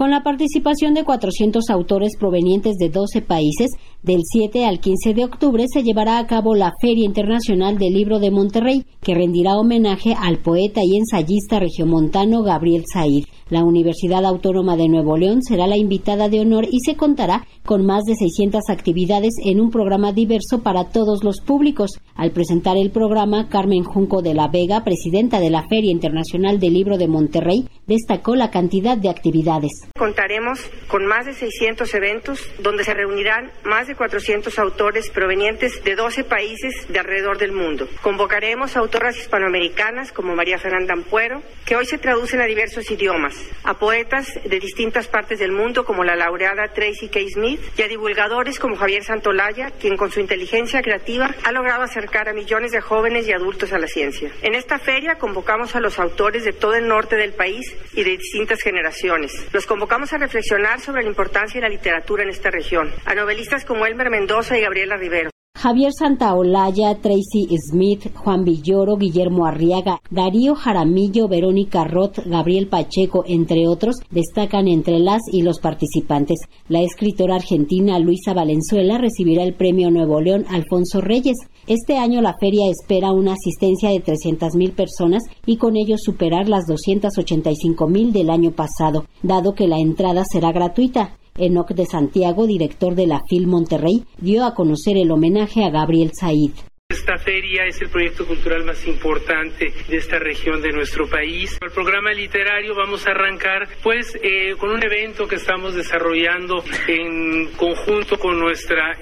Con la participación de 400 autores provenientes de 12 países, del 7 al 15 de octubre se llevará a cabo la Feria Internacional del Libro de Monterrey, que rendirá homenaje al poeta y ensayista regiomontano Gabriel Said. La Universidad Autónoma de Nuevo León será la invitada de honor y se contará con más de 600 actividades en un programa diverso para todos los públicos. Al presentar el programa, Carmen Junco de la Vega, presidenta de la Feria Internacional del Libro de Monterrey, destacó la cantidad de actividades. Contaremos con más de 600 eventos donde se reunirán más de 400 autores provenientes de 12 países de alrededor del mundo. Convocaremos a autoras hispanoamericanas como María Fernanda Ampuero, que hoy se traducen a diversos idiomas a poetas de distintas partes del mundo como la laureada Tracy K. Smith y a divulgadores como Javier Santolaya, quien con su inteligencia creativa ha logrado acercar a millones de jóvenes y adultos a la ciencia. En esta feria convocamos a los autores de todo el norte del país y de distintas generaciones. Los convocamos a reflexionar sobre la importancia de la literatura en esta región, a novelistas como Elmer Mendoza y Gabriela Rivero. Javier Santaolalla, Tracy Smith, Juan Villoro, Guillermo Arriaga, Darío Jaramillo, Verónica Roth, Gabriel Pacheco, entre otros, destacan entre las y los participantes. La escritora argentina Luisa Valenzuela recibirá el premio Nuevo León Alfonso Reyes. Este año la feria espera una asistencia de 300.000 personas y con ello superar las 285.000 del año pasado, dado que la entrada será gratuita. Enoc de Santiago, director de la FIL Monterrey, dio a conocer el homenaje a Gabriel Said. Esta feria es el proyecto cultural más importante de esta región de nuestro país. El programa literario vamos a arrancar pues eh, con un evento que estamos desarrollando en conjunto con nuestra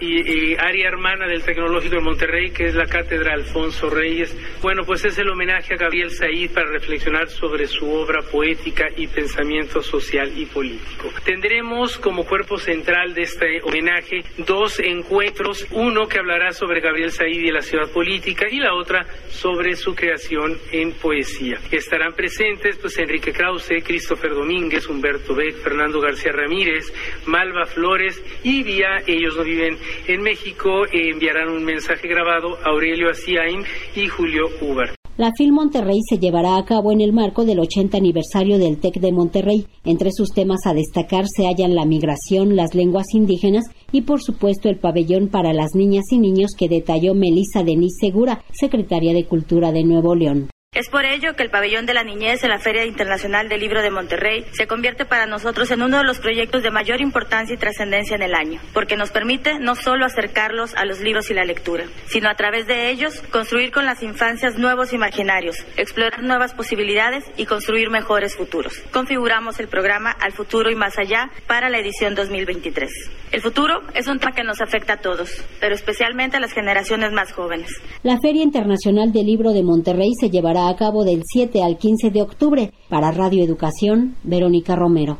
área hermana del Tecnológico de Monterrey, que es la Cátedra Alfonso Reyes. Bueno, pues es el homenaje a Gabriel Said para reflexionar sobre su obra poética y pensamiento social y político. Tendremos como cuerpo central de este homenaje dos encuentros, uno que hablará sobre Gabriel Said y la ciudad política y la otra sobre su creación en poesía. Estarán presentes pues Enrique Krause, Christopher Domínguez, Humberto Beck, Fernando García Ramírez, Malva Flores y vía ellos no viven en México enviarán un mensaje grabado a Aurelio Asiain y Julio Ubar. La FIL Monterrey se llevará a cabo en el marco del 80 aniversario del TEC de Monterrey. Entre sus temas a destacar se hallan la migración, las lenguas indígenas y, por supuesto, el pabellón para las niñas y niños que detalló Melissa Denis Segura, secretaria de Cultura de Nuevo León. Es por ello que el Pabellón de la Niñez en la Feria Internacional del Libro de Monterrey se convierte para nosotros en uno de los proyectos de mayor importancia y trascendencia en el año, porque nos permite no solo acercarlos a los libros y la lectura, sino a través de ellos construir con las infancias nuevos imaginarios, explorar nuevas posibilidades y construir mejores futuros. Configuramos el programa Al Futuro y Más Allá para la edición 2023. El futuro es un tema que nos afecta a todos, pero especialmente a las generaciones más jóvenes. La Feria Internacional del Libro de Monterrey se a cabo del 7 al 15 de octubre. Para Radio Educación, Verónica Romero.